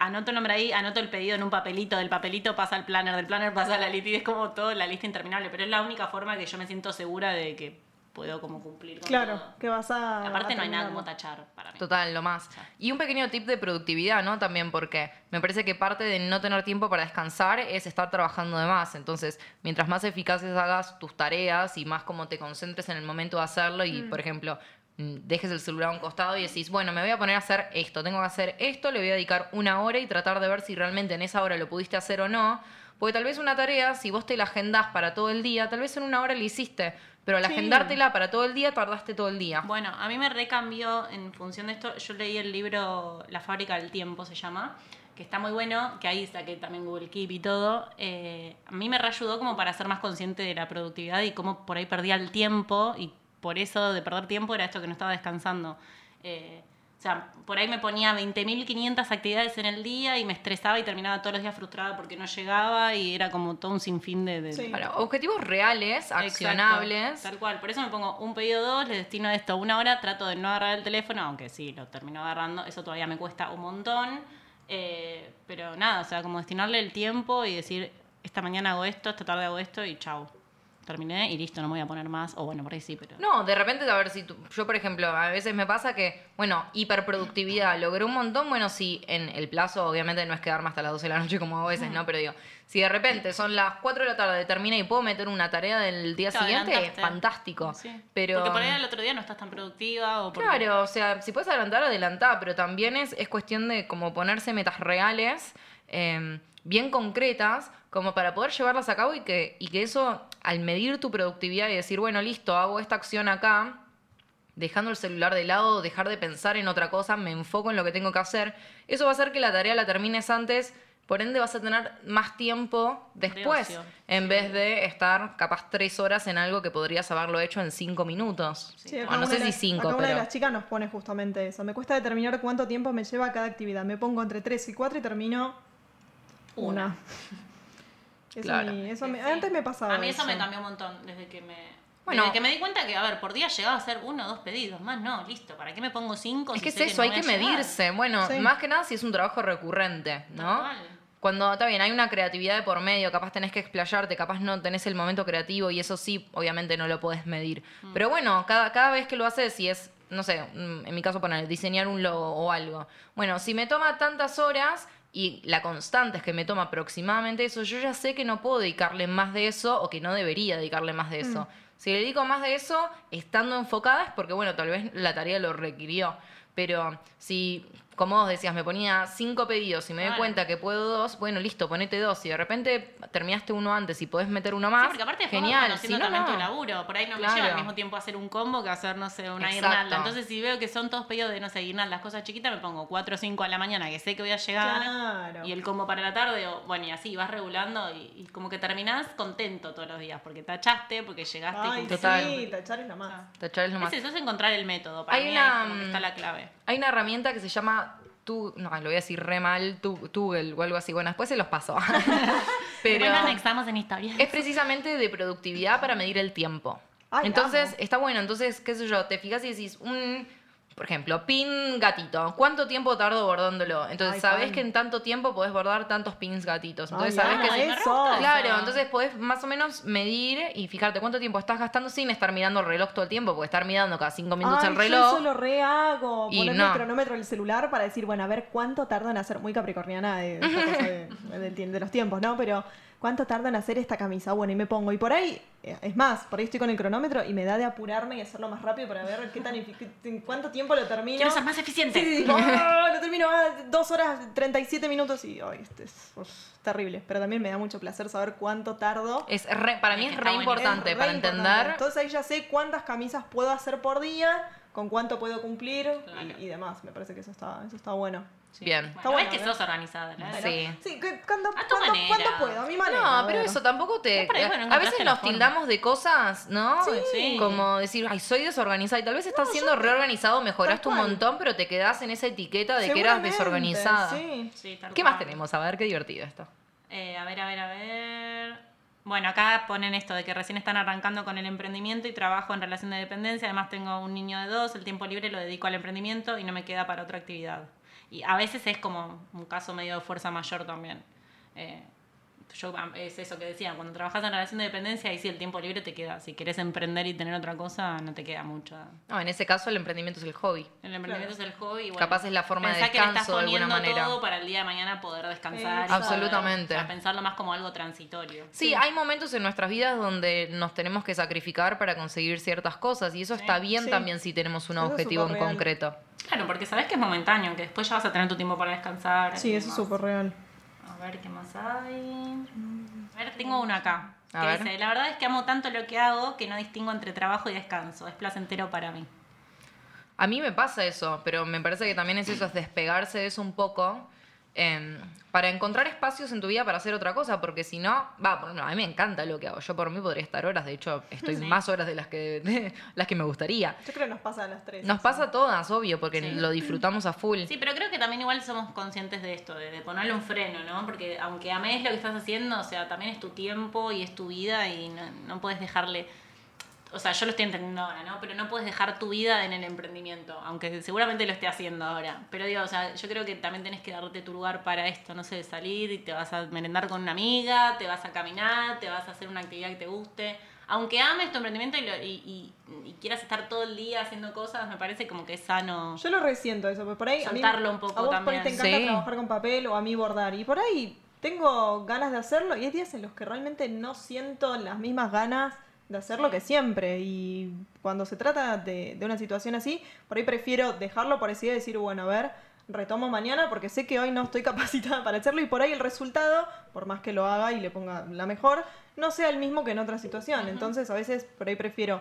anoto el nombre ahí, anoto el pedido en un papelito, del papelito pasa al planner, del planner pasa a la lista, y es como todo la lista interminable, pero es la única forma que yo me siento segura de que puedo como cumplir con Claro, todo. que vas a. Aparte a no hay nada como tachar para mí. Total, lo más. Y un pequeño tip de productividad, ¿no? También porque me parece que parte de no tener tiempo para descansar es estar trabajando de más. Entonces, mientras más eficaces hagas tus tareas y más como te concentres en el momento de hacerlo y, por ejemplo, mm, dejes el celular a un costado y decís, bueno, me voy a poner a hacer esto, tengo que hacer esto, le voy a dedicar una hora y tratar de ver si realmente en esa hora lo pudiste hacer o no. Porque tal vez una tarea, si vos te la agendás para todo el día, tal vez en una hora la hiciste, pero al Sí. agendártela para todo el día, tardaste todo el día. Bueno, a mí me recambió en función de esto. Yo leí el libro La fábrica del tiempo, se llama, que está muy bueno, que ahí saqué también Google Keep y todo. Eh, a mí me reayudó como para ser más consciente de la productividad y cómo por ahí perdía el tiempo y por eso de perder tiempo era esto que no estaba descansando. Eh, o sea, por ahí me ponía 20.500 actividades en el día y me estresaba y terminaba todos los días frustrada porque no llegaba y era como todo un sinfín de... de- Sí. Bueno, objetivos reales, Exacto, accionables. tal cual. Por eso me pongo un pedido dos, le destino esto una hora, trato de no agarrar el teléfono, aunque sí, lo termino agarrando. Eso todavía me cuesta un montón. eh, pero nada, o sea, como destinarle el tiempo y decir, esta mañana hago esto, esta tarde hago esto y chau. Terminé y listo, no me voy a poner más. O bueno, por ahí sí, pero... No, de repente, a ver si tú- yo, por ejemplo, a veces me pasa que, bueno, hiperproductividad, logré un montón, bueno, si en el plazo, obviamente no es quedarme hasta las 12 de la noche como a veces, ¿no? Pero digo, si de repente son las 4 de la tarde, terminé y puedo meter una tarea del día Te siguiente, adelantaste. fantástico. Sí. Pero, Porque por ahí el otro día no estás tan productiva o porque- Claro, o sea, si puedes adelantar, adelantá, pero también es, es cuestión de como ponerse metas reales, eh, bien concretas, como para poder llevarlas a cabo y que, y que eso, al medir tu productividad y decir, bueno, listo, hago esta acción acá, dejando el celular de lado, dejar de pensar en otra cosa, me enfoco en lo que tengo que hacer, eso va a hacer que la tarea la termines antes, por ende vas a tener más tiempo después, en Sí, vez de estar capaz tres horas en algo que podrías haberlo hecho en cinco minutos. Sí, Bueno, acá no sé si cinco, acá una de pero... las chicas nos pone justamente eso. Me cuesta determinar cuánto tiempo me lleva cada actividad. Me pongo entre 3 y 4 y termino una. Una. Eso, Claro. me- eso me- Sí. antes me pasaba. A mí eso me cambió un montón desde que me. Bueno. desde que me di cuenta que, a ver, por día llegaba a hacer uno o dos pedidos, más no, listo. ¿Para qué me pongo cinco? Es si que es eso, no hay que llegar? medirse. Bueno, Sí. más que nada si es un trabajo recurrente, ¿no? Cuando, está bien, hay una creatividad de por medio, capaz tenés que explayarte, capaz no tenés el momento creativo y eso sí, obviamente no lo podés medir. Mm. Pero bueno, cada, cada vez que lo haces, si es, no sé, mm, en mi caso poner, diseñar un logo o algo. Bueno, si me toma tantas horas y la constante es que me toma aproximadamente eso, yo ya sé que no puedo dedicarle más de eso o que no debería dedicarle más de eso. Si le dedico más de eso, estando enfocada es porque, bueno, tal vez la tarea lo requirió. Pero si, como vos decías, me ponía cinco pedidos y me doy Claro. cuenta que puedo dos, bueno, listo, ponete dos. Si de repente terminaste uno antes y podés meter uno Sí, más, porque aparte después vas genial. Si conociendo no, también tu no. laburo. Por ahí no Claro. me lleva al mismo tiempo hacer un combo que hacer, no sé, una Exacto. guirnalda. Entonces, si veo que son todos pedidos de, no sé, guirnaldas, cosas chiquitas, me pongo 4 o 5 a la mañana que sé que voy a llegar. Claro. Y el combo para la tarde, o bueno, y así vas regulando y, y como que terminás contento todos los días, porque tachaste, porque llegaste y Ay, cumpliste. Total. sí, tachar es lo más. Tachar es lo más. Es eso, es encontrar el método. Para Hay mí una, ahí es como que está la clave. Hay una herramienta que se llama tu, no, lo voy a decir re mal, tu, Tugel o algo así. Bueno, después se los paso. Pero Bueno, anexamos en historia. es precisamente de productividad para medir el tiempo. Ay, entonces, amo. está bueno. Entonces, qué sé yo, te fijas y decís, un, por ejemplo, pin gatito. ¿Cuánto tiempo tardo bordándolo? Entonces, Ay, sabés pan. que en tanto tiempo podés bordar tantos pins gatitos. Entonces, Ay, sabés amo que eso. Claro, entonces podés más o menos medir y fijarte cuánto tiempo estás gastando sin estar mirando el reloj todo el tiempo, porque estar mirando cada cinco minutos Ay, el yo reloj. eso lo re hago. Y Ponerle no. el cronómetro en el celular para decir, bueno, a ver cuánto tarda en hacer. Muy capricorniana de, de los tiempos, ¿no? Pero cuánto tarda en hacer esta camisa. Bueno, y me pongo. Y por ahí Eh, Es más, por ahí estoy con el cronómetro y me da de apurarme y hacerlo más rápido para ver qué tan en cuánto tiempo lo termino. Quiero ser más eficiente. Sí, sí, sí. ¡Ah! lo termino a dos horas 37 minutos y ay, este es uf, terrible. Pero también me da mucho placer saber cuánto tardo. Es re- para mí Es re importante Es re para importante. entender. Entonces ahí ya sé cuántas camisas puedo hacer por día, con cuánto puedo cumplir Claro. y, y demás. Me parece que eso está, eso está bueno. Bien. Bueno, Está bueno, ves que ¿eh? sos organizada, ¿no? Sí. Sí, que cuando, A tu cuando- manera. cuando puedo, a mi manera. No, pero eso tampoco te. por ahí, bueno, a veces nos tildamos de cosas, ¿no? Sí. Como decir, ay, soy desorganizada. Y tal vez estás siendo reorganizado, mejoraste un montón, pero te quedás en esa etiqueta de que eras desorganizada. Sí. Sí, tal ¿Qué cual. más tenemos? A ver, qué divertido esto. Eh, a ver, a ver, a ver. Bueno, acá ponen esto de que recién están arrancando con el emprendimiento y trabajo en relación de dependencia. Además tengo un niño de dos, el tiempo libre lo dedico al emprendimiento y no me queda para otra actividad. Y a veces es como un caso medio de fuerza mayor también. Eh, yo, es eso que decía, cuando trabajas en relación de dependencia, ahí sí el tiempo libre te queda. Si querés emprender y tener otra cosa, no te queda mucho. No, en ese caso el emprendimiento es el hobby. El emprendimiento es el hobby. Bueno, Capaz es la forma de pensá que le estás descanso de alguna poniendo manera. todo para el día de mañana poder descansar. poder, Absolutamente. o sea, pensarlo más como algo transitorio. Sí, hay momentos en nuestras vidas donde nos tenemos que sacrificar para conseguir ciertas cosas y eso Sí, está bien sí. también si tenemos un Eso objetivo en concreto. Claro, porque sabes que es momentáneo, que después ya vas a tener tu tiempo para descansar. Sí, eso es súper real. A ver qué más hay. A ver, tengo uno acá. A Que ver. dice, la verdad es que amo tanto lo que hago que no distingo entre trabajo y descanso. Es placentero para mí. A mí me pasa eso, pero me parece que también es eso, es despegarse de eso un poco eh, para encontrar espacios en tu vida para hacer otra cosa, porque si no, va, por- no, a mí me encanta lo que hago. Yo por mí podría estar horas, de hecho, estoy Sí. más horas de las que, de las que me gustaría. Yo creo que nos pasa a las tres. Nos pasa a todas, obvio, porque Sí. lo disfrutamos a full. Sí, pero creo que también igual somos conscientes de esto, de, de ponerle un freno, ¿no? Porque aunque ames lo que estás haciendo, o sea, también es tu tiempo y es tu vida y no, no puedes dejarle... O sea, yo lo estoy entendiendo ahora, ¿no? Pero no puedes dejar tu vida en el emprendimiento, aunque seguramente lo esté haciendo ahora. Pero digo, o sea, yo creo que también tenés que darte tu lugar para esto, no sé, salir y te vas a merendar con una amiga, te vas a caminar, te vas a hacer una actividad que te guste. Aunque ames tu emprendimiento y, lo- y- y- y quieras estar todo el día haciendo cosas, me parece como que es sano. Yo lo resiento eso, porque por ahí. a mí- un poco a vos por ahí también. te encanta Sí. trabajar con papel o a mí bordar. Y por ahí tengo ganas de hacerlo y hay días en los que realmente no siento las mismas ganas de hacerlo que siempre. Y cuando se trata de, de una situación así, por ahí prefiero dejarlo por así y decir, bueno, a ver, retomo mañana porque sé que hoy no estoy capacitada para hacerlo y por ahí el resultado, por más que lo haga y le ponga la mejor, no sea el mismo que en otra situación. Entonces a veces por ahí prefiero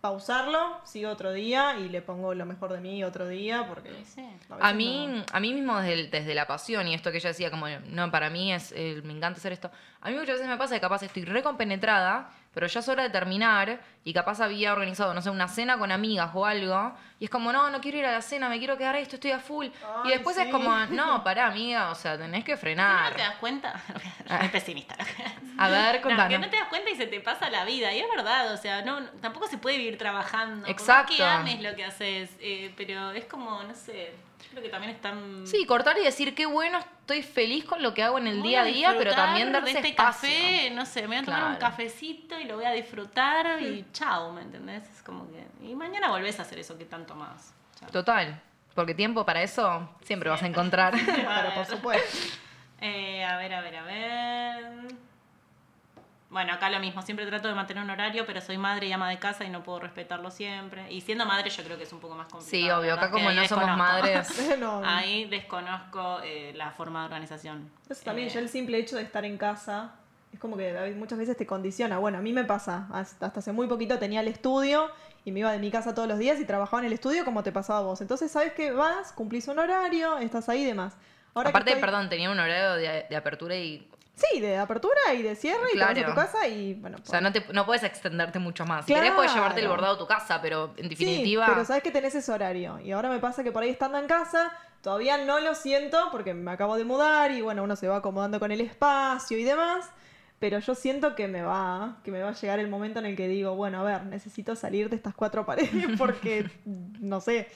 pausarlo, sigo otro día y le pongo lo mejor de mí otro día porque Sí, A mí, no. a mí mismo desde, el- desde la pasión y esto que ella decía, como, no, para mí es, eh, me encanta hacer esto. A mí muchas veces me pasa que capaz estoy recompenetrada, pero ya es hora de terminar y capaz había organizado, no sé, una cena con amigas o algo y es como, no, no quiero ir a la cena, me quiero quedar esto, estoy a full. y después es como, no, pará, amiga, o sea, tenés que Si no, frenar. no te das cuenta, es pesimista. A ver, No, contanos. que no te das cuenta y se te pasa la vida. Y es verdad, o sea, no, tampoco se puede vivir trabajando. Exacto. que ames lo que haces, eh, pero es como, no sé, creo que también están... Sí, cortar y decir, qué bueno, estoy feliz con lo que hago en el Voy día a día, pero también darse de este espacio. café, no sé, me voy a tomar un cafecito y lo voy a disfrutar y chao, ¿me entendés? Es como que... Y mañana volvés a hacer eso que tanto más. Chao. Total, porque tiempo para eso siempre vas a encontrar. Pero por supuesto. Eh, a ver, a ver, a ver. Bueno, acá lo mismo, siempre trato de mantener un horario, pero soy madre y ama de casa y no puedo respetarlo siempre. Y siendo madre yo creo que es un poco más complicado. Sí, obvio, acá como que no somos madres. No, Ahí desconozco eh, la forma de organización. Eso también, Eh, ya el simple hecho de estar en casa es como que muchas veces te condiciona. Bueno, a mí me pasa, hasta, hasta hace muy poquito tenía el estudio y me iba de mi casa todos los días y trabajaba en el estudio como te pasaba a vos. Entonces, ¿sabes qué? Vas, cumplís un horario, estás ahí y demás. Ahora que Aparte, estoy- perdón, tenía un horario de, de apertura y. Sí, de apertura y de cierre y te vas a tu casa y bueno. O sea, no, te, no puedes extenderte mucho más. Si Claro. querés, puedes llevarte el bordado a tu casa, pero en definitiva. Sí, pero sabes que tenés ese horario. Y ahora me pasa que por ahí estando en casa, todavía no lo siento porque me acabo de mudar y bueno, uno se va acomodando con el espacio y demás. Pero yo siento que me va, que me va a llegar el momento en el que digo, bueno, a ver, necesito salir de estas cuatro paredes porque, no sé.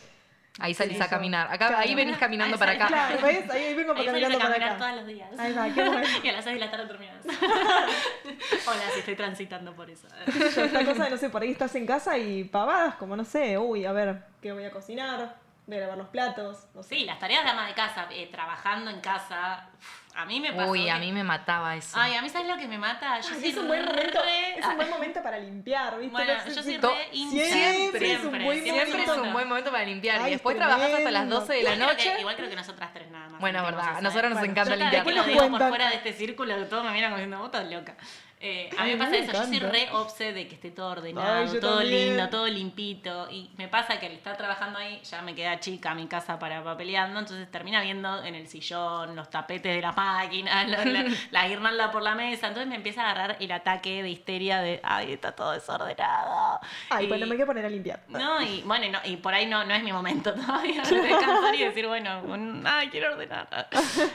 Ahí salís a caminar. Acá, Claro. ahí venís caminando Ahí para acá. Claro, ¿ves? Ahí vengo Ahí caminando a para caminar acá. todos los días. Ahí va, qué bueno. y a las 6 de la tarde terminas. Hola, sí, estoy transitando por eso. Yo, esta cosa de, no sé, por ahí estás en casa y pavadas, como no sé, uy, a ver, ¿qué voy a cocinar? A lavar los platos. No sé. Sí, las tareas de ama de casa, eh, trabajando en casa. uf, A mí me pasó. Uy, a que- mí me mataba eso. Ay, a mí, ¿sabes lo que me mata? Yo Ay, soy es un buen momento. re- Es un buen momento para limpiar, ¿viste? Bueno, yo si- soy to- re hincha. Siempre es un buen Siempre es momento. un buen momento para limpiar. Ay, y después es trabajas hasta las tremendo. 12 de la Igual que- noche. igual creo que nosotras tres nada más. Bueno, verdad. A nosotros nos Bueno, encanta limpiar. que Después lo nos digo por fuera de este círculo, todos me miran como diciendo, vos estás loca. Eh, a mí me pasa me eso, yo soy re obse de que esté todo ordenado, Ay, todo también. lindo, todo limpito. Y me pasa que al estar trabajando ahí, ya me queda chica mi casa para papeleando, entonces termina viendo en el sillón los tapetes de las máquinas, la, la- la guirnalda por la mesa. Entonces me empieza a agarrar el ataque de histeria de, ay, está todo desordenado. Ay, Y- bueno, me que poner a limpiar. no, y bueno, y, no- y por ahí no, no es mi momento todavía de descansar y decir, bueno, un- ay, quiero ordenar.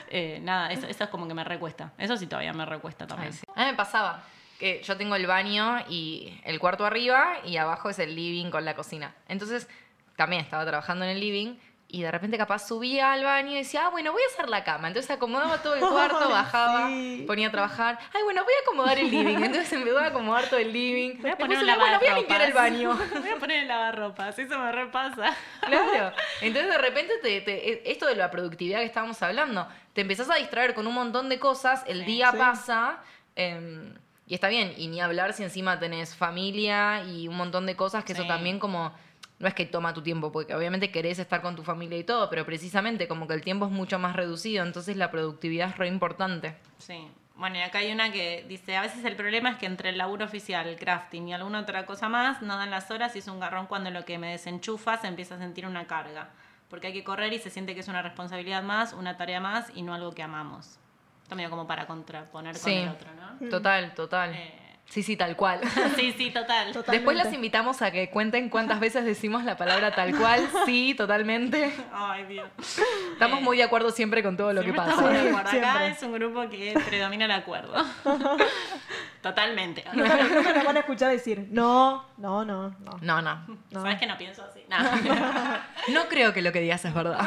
Eh, nada, eso, eso es como que me recuesta. Eso sí todavía me recuesta también. Ay, sí. A mí me pasaba que yo tengo el baño y el cuarto arriba y abajo es el living con la cocina. Entonces también estaba trabajando en el living y de repente capaz subía al baño y decía, ah, bueno, voy a hacer la cama. Entonces acomodaba todo el cuarto, bajaba, sí. ponía a trabajar. Ay, bueno, voy a acomodar el living. Entonces empezó a acomodar todo el living. Voy a poner Después, un bueno, voy a limpiar el baño. Voy a poner el lavarropas, eso me repasa. Claro. Entonces de repente te, te- esto de la productividad que estábamos hablando, te empezás a distraer con un montón de cosas, el Sí. día Sí. pasa em, y está bien. Y ni hablar si encima tenés familia y un montón de cosas que eso también como... No es que toma tu tiempo, porque obviamente querés estar con tu familia y todo, pero precisamente como que el tiempo es mucho más reducido, entonces la productividad es re importante. Sí. Bueno, y acá hay una que dice, a veces el problema es que entre el laburo oficial, el crafting y alguna otra cosa más, no dan las horas y es un garrón cuando lo que me desenchufa se empieza a sentir una carga. Porque hay que correr y se siente que es una responsabilidad más, una tarea más y no algo que amamos. Está medio como para contraponer con Sí. el otro, ¿no? Total, total. Eh, Sí, sí, tal cual. sí, sí, total. Después las invitamos a que cuenten cuántas veces decimos la palabra tal cual. Sí, totalmente. Ay, Dios. Estamos Eh, muy de acuerdo siempre con todo lo que pasa. estamos de Sí, acuerdo. Acá siempre. es un grupo que predomina el acuerdo. Totalmente. Nunca, nunca nos van a escuchar decir, no, no, no, no. No, no. no. ¿Sabes que no pienso así? No. No creo que lo que digas es verdad.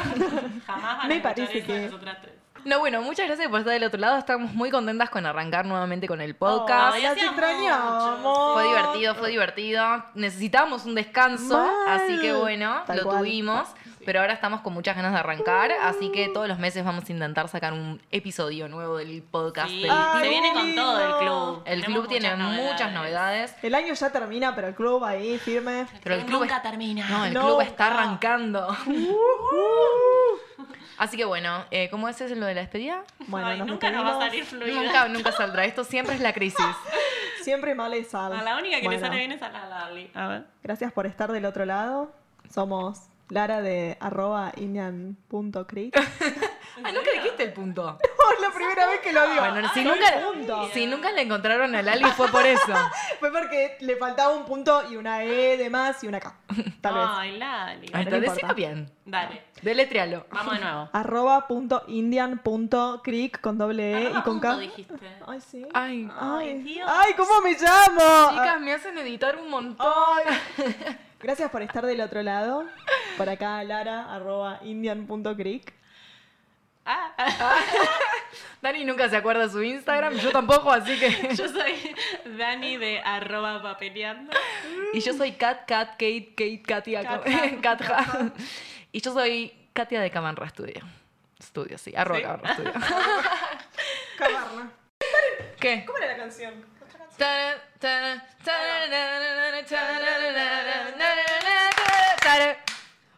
Jamás van Me a escuchar parece eso que- nosotras tres. No, bueno, muchas gracias por estar del otro lado. Estamos muy contentas con arrancar nuevamente con el podcast. Hacía extrañamos. mucho, Fue divertido, fue divertido. Necesitábamos un descanso, Mal. así que bueno, Tal lo cual. tuvimos. Pero ahora estamos con muchas ganas de arrancar, así que todos los meses vamos a intentar sacar un episodio nuevo del podcast. Sí, del Ay, se viene con todo el club. El Tenemos club tiene muchas muchas novedades. El año ya termina, pero el club ahí firme. Pero el club nunca es- termina. No, el No, club está no. arrancando. Así que bueno, eh, ¿cómo es eso lo de la despedida? Bueno, Ay, nos nunca nos va a salir fluido. Nunca, nunca saldrá. Esto siempre es la crisis. Siempre mal y sal. A la única que le Bueno, sale bien es a la Lali. A ver. Gracias por estar del otro lado. Somos Lara de arroba indian.creek. Ah, nunca dijiste el punto. es la primera vez que lo digo. Bueno, si Ay, nunca, punto. si nunca le encontraron a Lali fue por eso. Fue porque le faltaba un punto y una E de más y una K. Tal vez. Ay, Lali. Ahí no está, decilo bien. Dale. Deletrealo. Vamos de nuevo. Arroba punto indian punto creek con doble E y con punto, K. dijiste. Ay, sí. Ay, Ay, Ay, Dios. Ay, ¿cómo me llamo? chicas, me hacen editar un montón. Ay. Gracias por estar del otro lado. Por acá, Lara, arroba indian.creek. Ah, Dani nunca se acuerda de su Instagram, yo tampoco, así que. yo soy Dani de arroba papeleando. Y yo soy Kat, Kat, Kate, Kate, Katia, Katja. Katja. Y yo soy Katia de Camarra Studio. Studio, sí, arroba ¿Sí? Camarra Studio. Camarna. ¿Qué? ¿Cómo era la canción?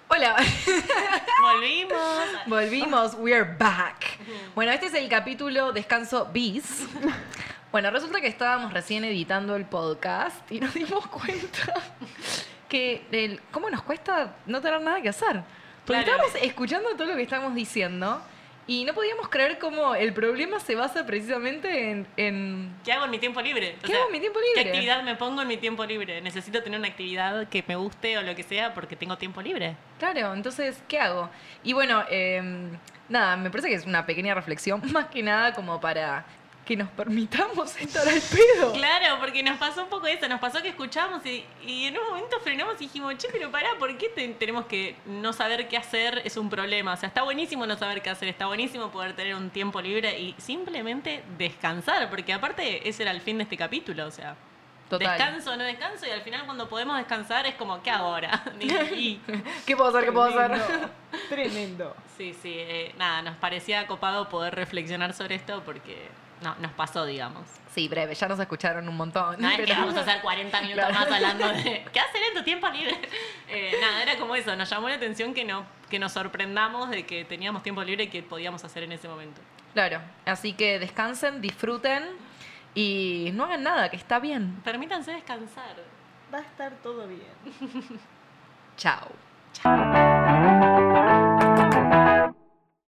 Hola, Volvimos. volvimos, we're back. Bueno, este es el capítulo Descanso Bis. Bueno, resulta que estábamos recién editando el podcast y nos dimos cuenta que el, cómo nos cuesta no tener nada que hacer. Porque Claro. estábamos escuchando todo lo que estábamos diciendo y no podíamos creer cómo el problema se basa precisamente en- en ¿Qué hago en mi tiempo libre? ¿Qué hago en mi tiempo libre? ¿Qué actividad me pongo en mi tiempo libre? Necesito tener una actividad que me guste o lo que sea porque tengo tiempo libre. Claro, entonces, ¿qué hago? Y bueno, eh, nada, me parece que es una pequeña reflexión, más que nada como para que nos permitamos estar al pedo. Claro, porque nos pasó un poco eso, nos pasó que escuchamos y, y en un momento frenamos y dijimos, che, pero pará, ¿por qué te- tenemos que no saber qué hacer? Es un problema. O sea, está buenísimo no saber qué hacer, está buenísimo poder tener un tiempo libre y simplemente descansar, porque aparte ese era el fin de este capítulo, o sea. Total. Descanso, no descanso, y al final cuando podemos descansar es como, ¿qué ahora? Y- ¿Qué puedo hacer? ¿Qué puedo hacer? Tremendo. Sí, sí, eh, nada, nos parecía copado poder reflexionar sobre esto porque no, nos pasó, digamos. Sí, breve, ya nos escucharon un montón. No es que vamos a hacer 40 minutos Claro. más hablando de qué hacer en tu tiempo libre. Eh, nada, era como eso, nos llamó la atención que, no, que nos sorprendamos de que teníamos tiempo libre y que podíamos hacer en ese momento. Claro, así que descansen, disfruten y no hagan nada, que está bien. Permítanse descansar. Va a estar todo bien. Chao. Chao.